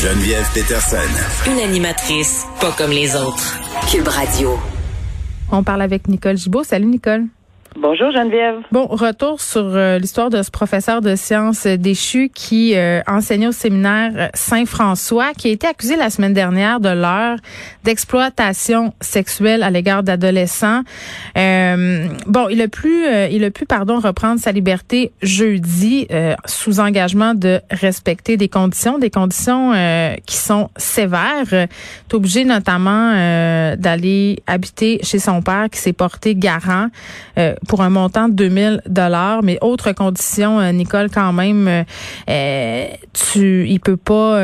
Geneviève Peterson. Une animatrice pas comme les autres. Cube Radio. On parle avec Nicole Gibault. Salut Nicole. Bonjour Geneviève. Bon, retour sur euh, l'histoire de ce professeur de sciences déchu qui euh, enseignait au séminaire Saint-François, qui a été accusé la semaine dernière de l'heure d'exploitation sexuelle à l'égard d'adolescents. Euh, bon, il a pu, il a pu, pardon, reprendre sa liberté jeudi sous engagement de respecter des conditions, des conditions qui sont sévères. Est obligé notamment d'aller habiter chez son père qui s'est porté garant pour un montant de 2000 dollars. Mais autre condition, euh, Nicole, quand même, euh, euh, tu, il peut pas,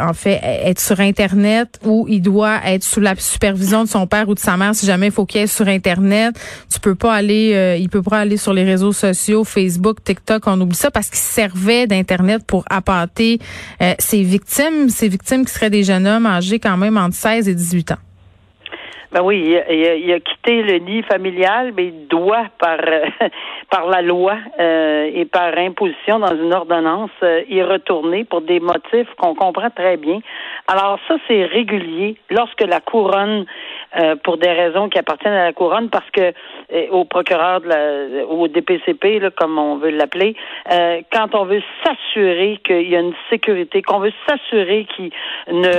en fait, être sur Internet ou il doit être sous la supervision de son père ou de sa mère si jamais il faut qu'il aille sur Internet. Tu peux pas aller, il peut pas aller sur les réseaux sociaux, Facebook, TikTok, on oublie ça parce qu'il servait d'Internet pour appâter ses victimes, ses victimes qui seraient des jeunes hommes âgés quand même entre 16 et 18 ans. Ben oui, il a, quitté le nid familial, mais il doit par par la loi euh, et par imposition dans une ordonnance euh, y retourner pour des motifs qu'on comprend très bien. Alors ça, c'est régulier lorsque la couronne, euh, pour des raisons qui appartiennent à la couronne, parce que euh, au procureur de la, au DPCP, là, comme on veut l'appeler, euh, quand on veut s'assurer qu'il y a une sécurité, qu'on veut s'assurer qu'il ne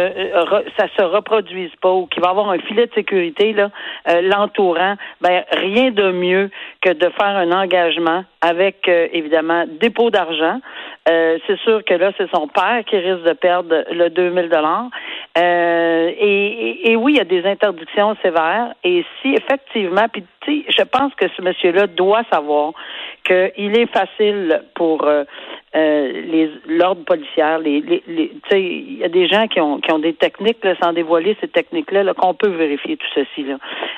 ça se reproduise pas ou qu'il va avoir un filet de sécurité là l'entourant, ben rien de mieux que de faire un engagement avec évidemment dépôt d'argent. C'est sûr que là, c'est son père qui risque de perdre le 2000 dollars. Euh, et, et, oui, il y a des interdictions sévères. Et si effectivement, puis je pense que ce monsieur-là doit savoir qu'il est facile pour euh, euh, les l'ordre policière, les, les, il y a des gens qui ont qui ont des techniques là, sans dévoiler ces techniques-là, là, qu'on peut vérifier tout ceci là.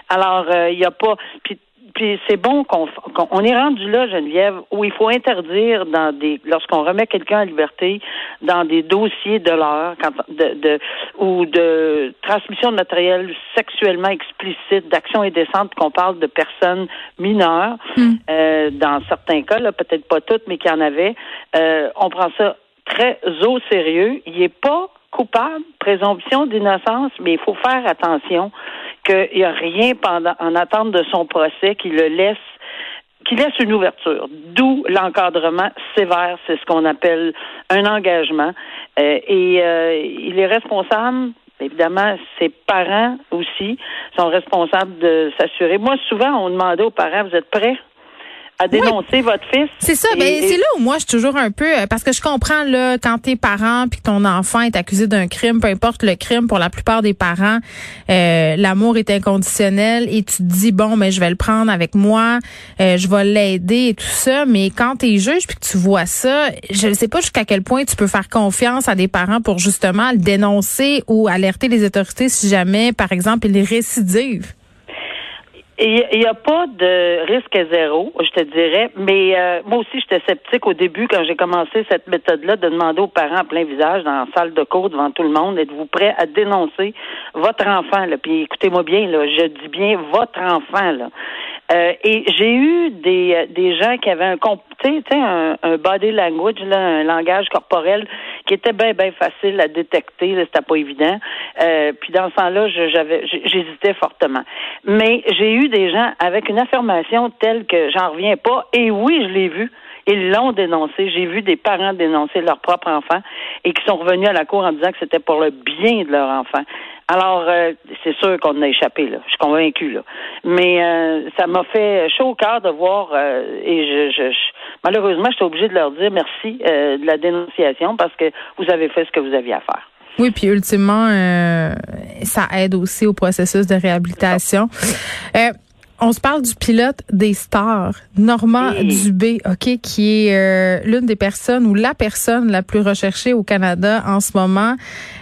Alors euh, il n'y a pas puis c'est bon qu'on on est rendu là, Geneviève, où il faut interdire dans des lorsqu'on remet quelqu'un en liberté dans des dossiers de l'heure, de, de ou de transmission de matériel sexuellement explicite, d'action indécente, qu'on parle de personnes mineures, hmm. euh, dans certains cas, là, peut-être pas toutes, mais qu'il y en avait. Euh, on prend ça très au sérieux. Il n'est pas coupable, présomption d'innocence, mais il faut faire attention qu'il n'y a rien pendant en attente de son procès qui le laisse qui laisse une ouverture, d'où l'encadrement sévère, c'est ce qu'on appelle un engagement. Euh, et euh, il est responsable, évidemment, ses parents aussi sont responsables de s'assurer. Moi, souvent, on demandait aux parents, vous êtes prêts? À dénoncer votre fils. C'est ça. ben, c'est là où moi, je suis toujours un peu, euh, parce que je comprends, là, quand t'es parent puis ton enfant est accusé d'un crime, peu importe le crime, pour la plupart des parents, euh, l'amour est inconditionnel et tu te dis, bon, mais je vais le prendre avec moi, euh, je vais l'aider et tout ça. Mais quand t'es juge puis que tu vois ça, je ne sais pas jusqu'à quel point tu peux faire confiance à des parents pour justement le dénoncer ou alerter les autorités si jamais, par exemple, il récidive. Il n'y a pas de risque à zéro, je te dirais, mais euh, moi aussi, j'étais sceptique au début quand j'ai commencé cette méthode-là de demander aux parents en plein visage dans la salle de cours devant tout le monde, êtes-vous prêt à dénoncer votre enfant? Là? Puis écoutez-moi bien, là, je dis bien votre enfant. Là. Euh, et j'ai eu des, des gens qui avaient un, un, un body language, là, un langage corporel qui était bien, bien facile à détecter. C'était pas évident. Euh, puis dans ce temps-là, j'avais, j'hésitais fortement. Mais j'ai eu des gens avec une affirmation telle que j'en reviens pas. Et oui, je l'ai vu. Ils l'ont dénoncé. J'ai vu des parents dénoncer leur propre enfant et qui sont revenus à la cour en disant que c'était pour le bien de leur enfant. Alors, euh, c'est sûr qu'on a échappé, là. Je suis convaincue, là. Mais euh, ça m'a fait chaud au cœur de voir, euh, et je malheureusement, j'étais obligée de leur dire merci de la dénonciation parce que vous avez fait ce que vous aviez à faire. Oui, puis ultimement, ça aide aussi au processus de réhabilitation. On se parle du pilote des stars, Normand Dubé, OK, qui est euh, l'une des personnes ou la personne la plus recherchée au Canada en ce moment.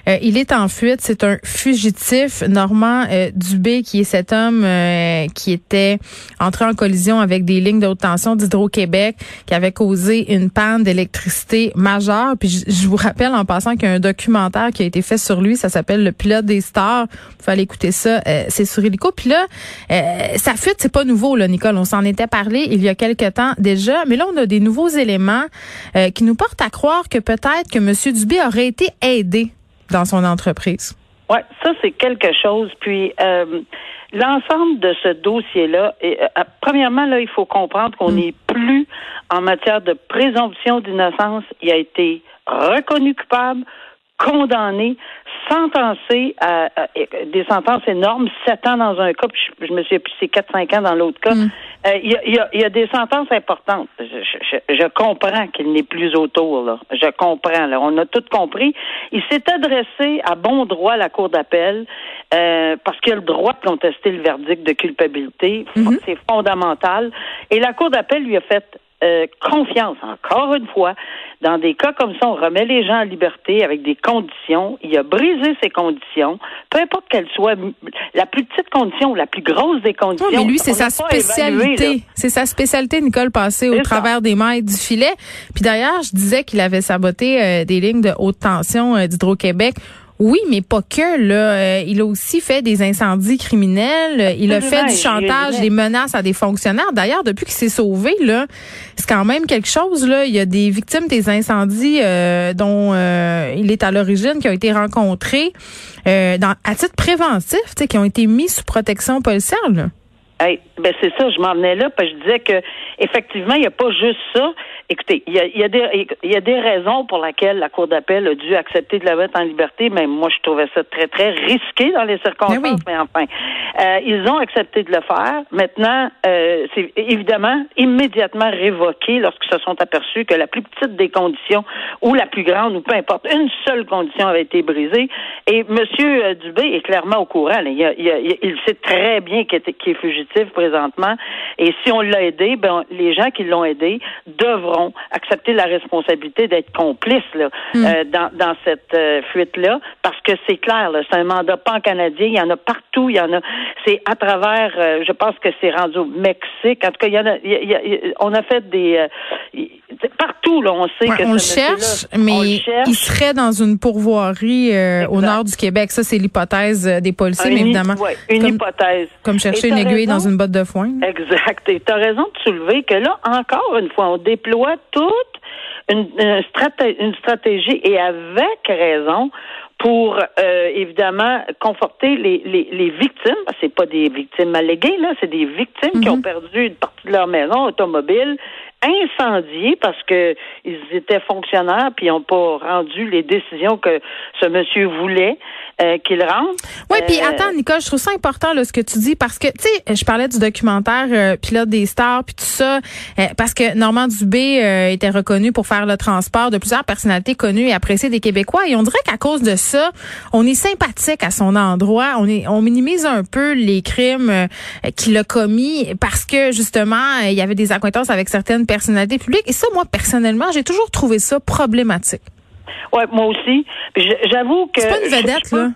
Euh, il est en fuite, c'est un fugitif. Normand euh, Dubé, qui est cet homme qui était entré en collision avec des lignes de haute tension d'Hydro-Québec, qui avait causé une panne d'électricité majeure. Puis je, vous rappelle en passant qu'il y a un documentaire qui a été fait sur lui, ça s'appelle Le pilote des stars. Vous pouvez aller écouter ça, c'est sur Helico. Puis là, sa fuite, c'est pas nouveau, là, Nicole. On s'en était parlé il y a quelque temps déjà, mais là, on a des nouveaux éléments euh, qui nous portent à croire que peut-être que M. Dubé aurait été aidé dans son entreprise. Oui, ça, c'est quelque chose. Puis, euh, l'ensemble de ce dossier-là, euh, premièrement, là, il faut comprendre qu'on n'est mm. plus en matière de présomption d'innocence. Il a été reconnu coupable, condamné, sentencé à, des sentences énormes, sept ans dans un cas, puis je, me suis plus c'est quatre, cinq ans dans l'autre cas. Mm. Euh, il y, a, y, a, des sentences importantes. Je, je, je comprends qu'il n'est plus autour, là. Je comprends, là. On a tout compris. Il s'est adressé à bon droit à la Cour d'appel euh, parce qu'il a le droit de contester le verdict de culpabilité. Mm-hmm. C'est fondamental. Et la Cour d'appel lui a fait euh, confiance, encore une fois. Dans des cas comme ça, on remet les gens en liberté avec des conditions. Il a brisé ces conditions, peu importe qu'elles soient la plus petite condition ou la plus grosse des conditions. mais lui, c'est sa spécialité. C'est sa spécialité, Nicole, passer au travers des mailles du filet. Puis d'ailleurs, je disais qu'il avait saboté euh, des lignes de haute tension euh, d'Hydro-Québec oui, mais pas que. Là, euh, il a aussi fait des incendies criminels. Il a fait du chantage, des menaces à des fonctionnaires. D'ailleurs, depuis qu'il s'est sauvé, là, c'est quand même quelque chose. Là, il y a des victimes des incendies euh, dont euh, il est à l'origine qui ont été rencontrées dans, à titre préventif, qui ont été mis sous protection policière. Là. Hey, ben c'est ça, je m'en venais là, parce que je disais que effectivement, il n'y a pas juste ça. Écoutez, il y a, y, a des, y a des raisons pour lesquelles la Cour d'appel a dû accepter de la mettre en liberté, mais moi, je trouvais ça très, très risqué dans les circonstances, mais, enfin. Euh, ils ont accepté de le faire. Maintenant, euh, c'est évidemment immédiatement révoqué lorsqu'ils se sont aperçus que la plus petite des conditions ou la plus grande, ou peu importe, une seule condition avait été brisée. Et M. Dubé est clairement au courant. Il, il, sait très bien qu'il est, est fugitif présentement. Et si on l'a aidé, ben, les gens qui l'ont aidé devront accepter la responsabilité d'être complices là, hmm. euh, dans, dans cette euh, fuite-là, parce que c'est clair, c'est un mandat pan-canadien, il y en a partout, il y en a, c'est à travers, euh, je pense que c'est rendu au Mexique, en tout cas, il y en a, on a fait des, partout, là, on sait que on le cherche, mais il serait dans une pourvoirie au nord du Québec. Ça, c'est l'hypothèse des policiers, mais évidemment. une hypothèse. Comme chercher une aiguille dans une botte de foin. Exact. Et tu as raison de soulever que là, encore une fois, on déploie toute une, une, stratégie, et avec raison pour euh, évidemment conforter les, les, les victimes. C'est pas des victimes alléguées, là, c'est des victimes qui ont mhm. perdu une partie de leur maison automobile, incendiée parce que ils étaient fonctionnaires puis n'ont pas rendu les décisions que ce monsieur voulait euh, qu'il rende. Oui, puis euh, attends, Nicole, je trouve ça important là, ce que tu dis parce que tu sais, je parlais du documentaire euh, Pilote des stars puis tout ça parce que Normand Dubé était reconnu pour faire le transport de plusieurs personnalités connues et appréciées des Québécois et on dirait qu'à cause de ça, on est sympathique à son endroit, on est on minimise un peu les crimes qu'il a commis parce que justement, il y avait des acquaintances avec certaines personnalités publiques et ça moi personnellement, j'ai toujours trouvé ça problématique. Ouais, moi aussi. J'avoue que. C'est pas une vedette, là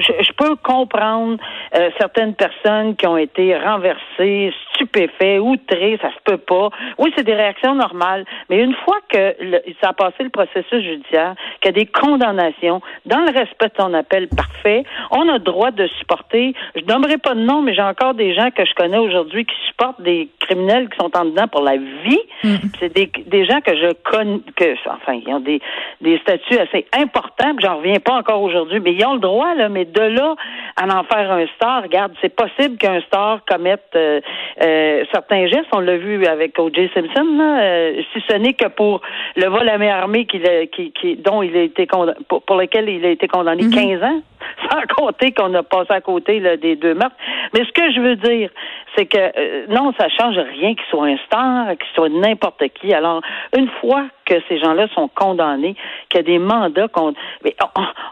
je, peux comprendre euh, certaines personnes qui ont été renversées, stupéfaits, outrées, ça se peut pas. Oui, c'est des réactions normales, mais une fois que ça a passé le processus judiciaire, qu'il y a des condamnations, dans le respect de son appel parfait, on a le droit de supporter. Je nommerai pas de nom, mais j'ai encore des gens que je connais aujourd'hui qui supportent des criminels qui sont en dedans pour la vie. Mm. C'est des, des gens que je connais, que enfin, ils ont des, des statuts assez importants. J'en reviens pas encore aujourd'hui, mais ils ont le droit là, mais de là à en faire un star, regarde, c'est possible qu'un star commette euh, euh, euh, certains gestes. On l'a vu avec O.J. Simpson, là, si ce n'est que pour le vol à main armée qui, qui, dont il a été pour, pour lequel il a été condamné 15 mhm. ans, sans compter qu'on a passé à côté là, des deux meurtres. Mais ce que je veux dire, c'est que euh, non, ça change rien qu'il soit un star, qu'il soit n'importe qui. Alors, une fois que ces gens-là sont condamnés, qu'il y a des mandats qu'on...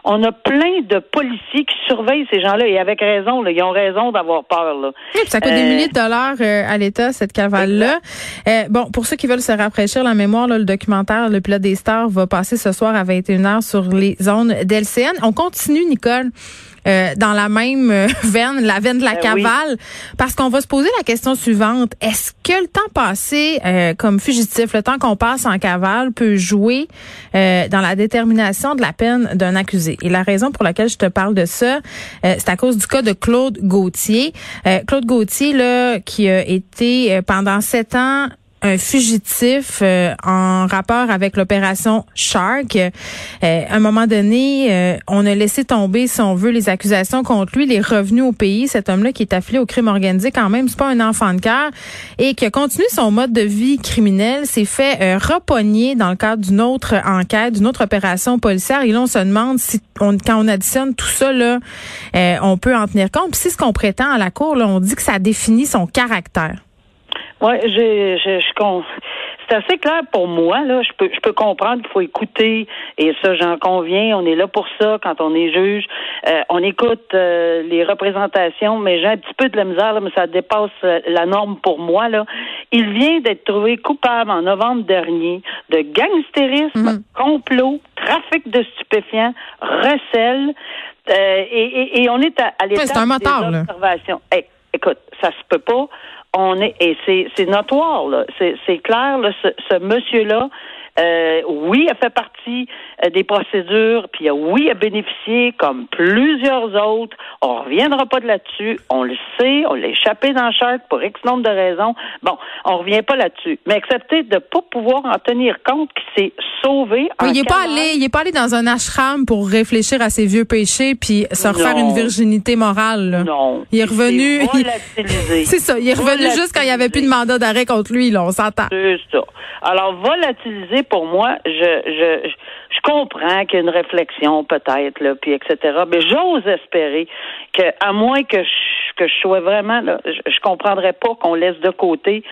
On, a plein de policiers qui surveillent ces gens-là et avec raison, là, ils ont raison d'avoir peur. Là. Oui, ça coûte des euh, milliers de dollars euh, à l'État, cette cavale-là. bon, pour ceux qui veulent se rafraîchir la mémoire, le documentaire Le pilote des stars va passer ce soir à 21h sur les zones d'LCN. On continue, Nicole. Euh, dans la même euh, veine, la veine de la ben cavale, parce qu'on va se poser la question suivante. Est-ce que le temps passé euh, comme fugitif, le temps qu'on passe en cavale, peut jouer dans la détermination de la peine d'un accusé? Et la raison pour laquelle je te parle de ça, c'est à cause du cas de Claude Gauthier. Claude Gauthier, là, qui a été pendant sept ans un fugitif euh, en rapport avec l'opération Shark. Euh, à un moment donné, euh, on a laissé tomber, si on veut, les accusations contre lui. Il est revenu au pays. Cet homme-là qui est affilié au crime organisé, quand même, c'est pas un enfant de cœur et qui a continué son mode de vie criminel, s'est fait repogner dans le cadre d'une autre enquête, d'une autre opération policière. Et là, on se demande si, on, quand on additionne tout ça, là, on peut en tenir compte. Puis c'est ce qu'on prétend à la cour. On dit que ça définit son caractère. Oui, j'ai, je, je, c'est assez clair pour moi. Là, je peux, je peux comprendre qu'il faut écouter, et ça, j'en conviens. On est là pour ça quand on est juge. Euh, on écoute euh, les représentations, mais j'ai un petit peu de la misère, là, mais ça dépasse euh, la norme pour moi. Là. Il vient d'être trouvé coupable en novembre dernier de gangstérisme, mhm. complot, trafic de stupéfiants, recel. Et, et, on est à, à l'état ouais, des observations. écoute, ça se peut pas on est et c'est notoire là, c'est clair là, ce, ce monsieur là euh, oui, a fait partie euh, des procédures, puis euh, oui, a bénéficié comme plusieurs autres. On reviendra pas de là-dessus. On le sait, on l'a échappé dans le charte pour X nombre de raisons. Bon, on revient pas là-dessus. Mais accepter de pas pouvoir en tenir compte qu'il s'est sauvé. Oui, il est pas allé, il est pas allé dans un ashram pour réfléchir à ses vieux péchés puis se refaire une virginité morale. Non. Il est revenu. C'est ça. Il est revenu juste quand il y avait plus de mandat d'arrêt contre lui. Là, on s'entend. C'est ça. Alors volatiliser pour moi, je, je, je comprends qu'il y a une réflexion peut-être, là, puis etc. Mais j'ose espérer que, à moins que je, que je sois vraiment, là, je, je comprendrais pas qu'on laisse de côté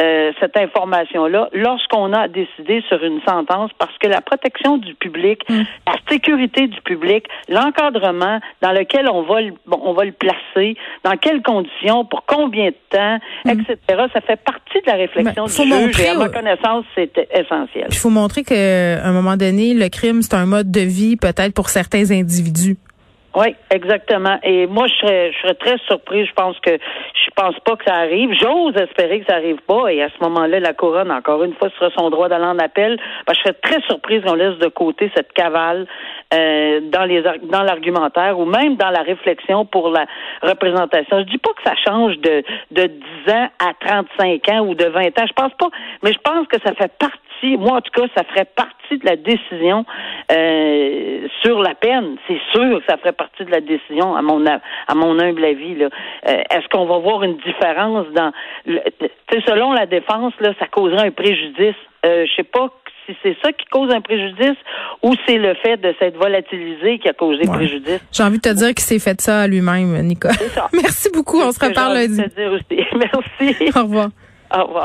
euh, cette information-là lorsqu'on a décidé sur une sentence parce que la protection du public, mm. la sécurité du public, l'encadrement dans lequel on va le, on va le placer, dans quelles conditions, pour combien de temps, mm. etc. Ça fait partie de la réflexion du juge et à ma connaissance, c'est essentiel. Il faut montrer qu'à un moment donné, le crime, c'est un mode de vie peut-être pour certains individus. Oui, exactement. Et moi, je serais, je serais très surprise. Je pense que je pense pas que ça arrive. J'ose espérer que ça arrive pas. Et à ce moment-là, la couronne, encore une fois, sera son droit d'aller en appel. je serais très surprise qu'on laisse de côté cette cavale euh, dans les dans l'argumentaire ou même dans la réflexion pour la représentation. Je dis pas que ça change de de 10 ans à 35 ans ou de 20 ans. Je pense pas. Mais je pense que ça fait partie moi en tout cas, ça ferait partie de la décision euh, sur la peine. C'est sûr que ça ferait partie de la décision, à mon à mon humble avis. Là. Euh, est-ce qu'on va voir une différence dans le, selon la défense, là, ça causerait un préjudice. Euh, je sais pas si c'est ça qui cause un préjudice ou c'est le fait de s'être volatilisé qui a causé préjudice. J'ai envie de te dire qu'il s'est fait ça à lui-même, Nicolas. Merci beaucoup. On se reparle lundi. Te dire aussi. Merci. Au revoir. Au revoir.